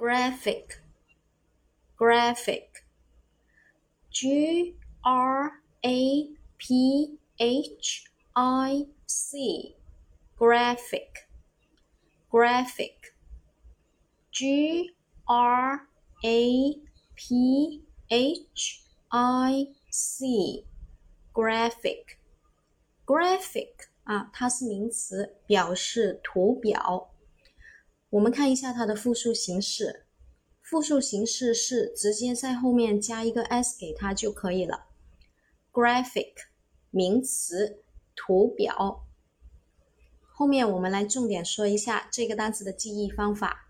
graphic graphic G R A P H I C graphic graphic G R A P H I C graphic graphic 啊，它是名词，表示图表。 我们看一下它的复数形式，复数形式是直接在后面加一个 s 给它就可以了。graphic 名词，图表。后面我们来重点说一下这个单词的记忆方法。